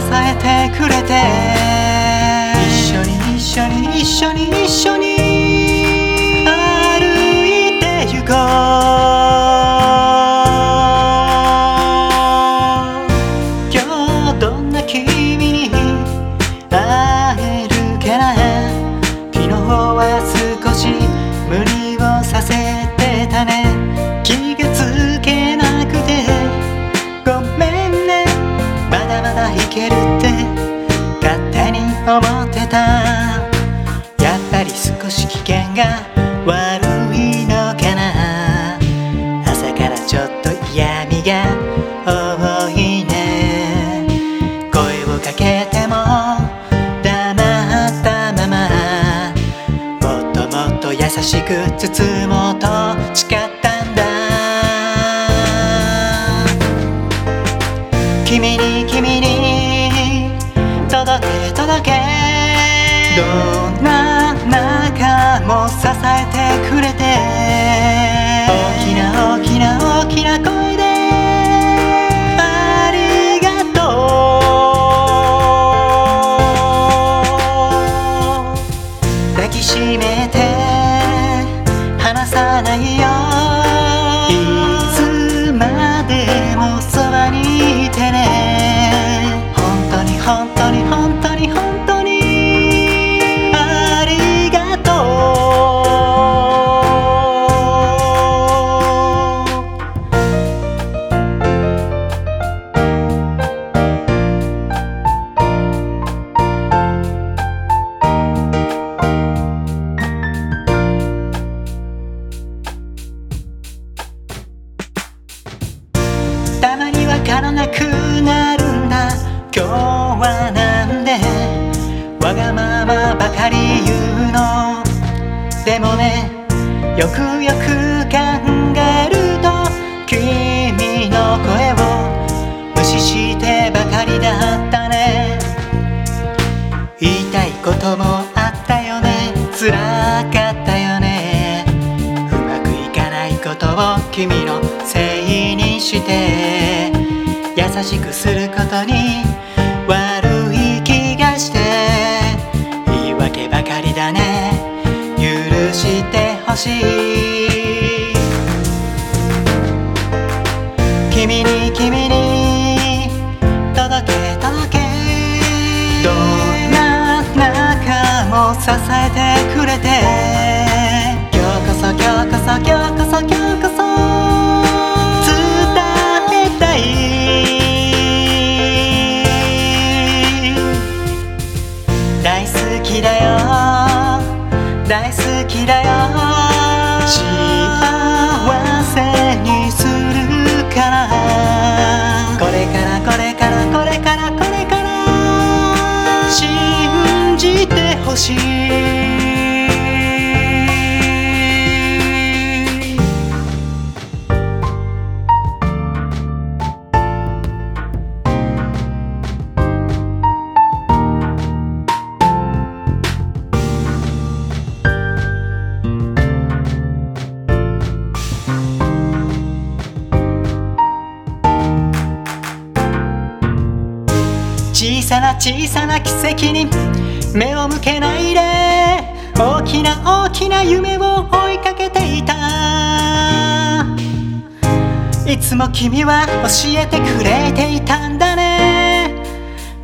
支えてくれてやっぱり少し危険が悪いのかな。朝からちょっと嫌味が多いね。声をかけても黙ったまま。もっともっと優しく包もうとどんな中も支えて今日はなんでわがままばかり言うの？でもねよくよく考えると君の声を無視してばかりだったね。言いたいこともあったよね。辛かったよね。うまくいかないことを君のせいにして。優しくすることにしい。君に君に届け届け。どんな中も支えてくれて。今日こそ今日こそ今日こそ今日こそ伝えたい。大好きだよ。大好きだよ。しい。小さな小さな奇跡に目を向けないで。大きな大きな夢を追いかけていた。いつも君は教えてくれていたんだね。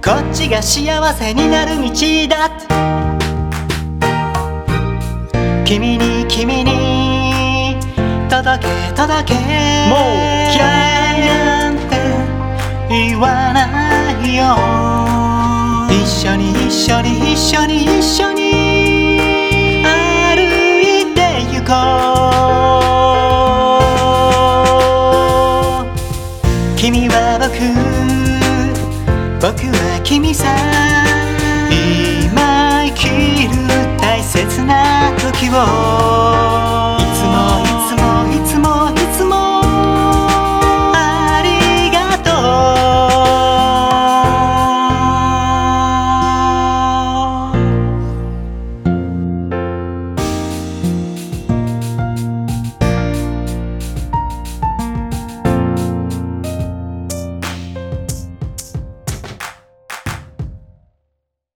こっちが幸せになる道だ。君に君に届け届け。もう緒に一緒に一緒に歩いてゆこう。君は僕僕は君さ。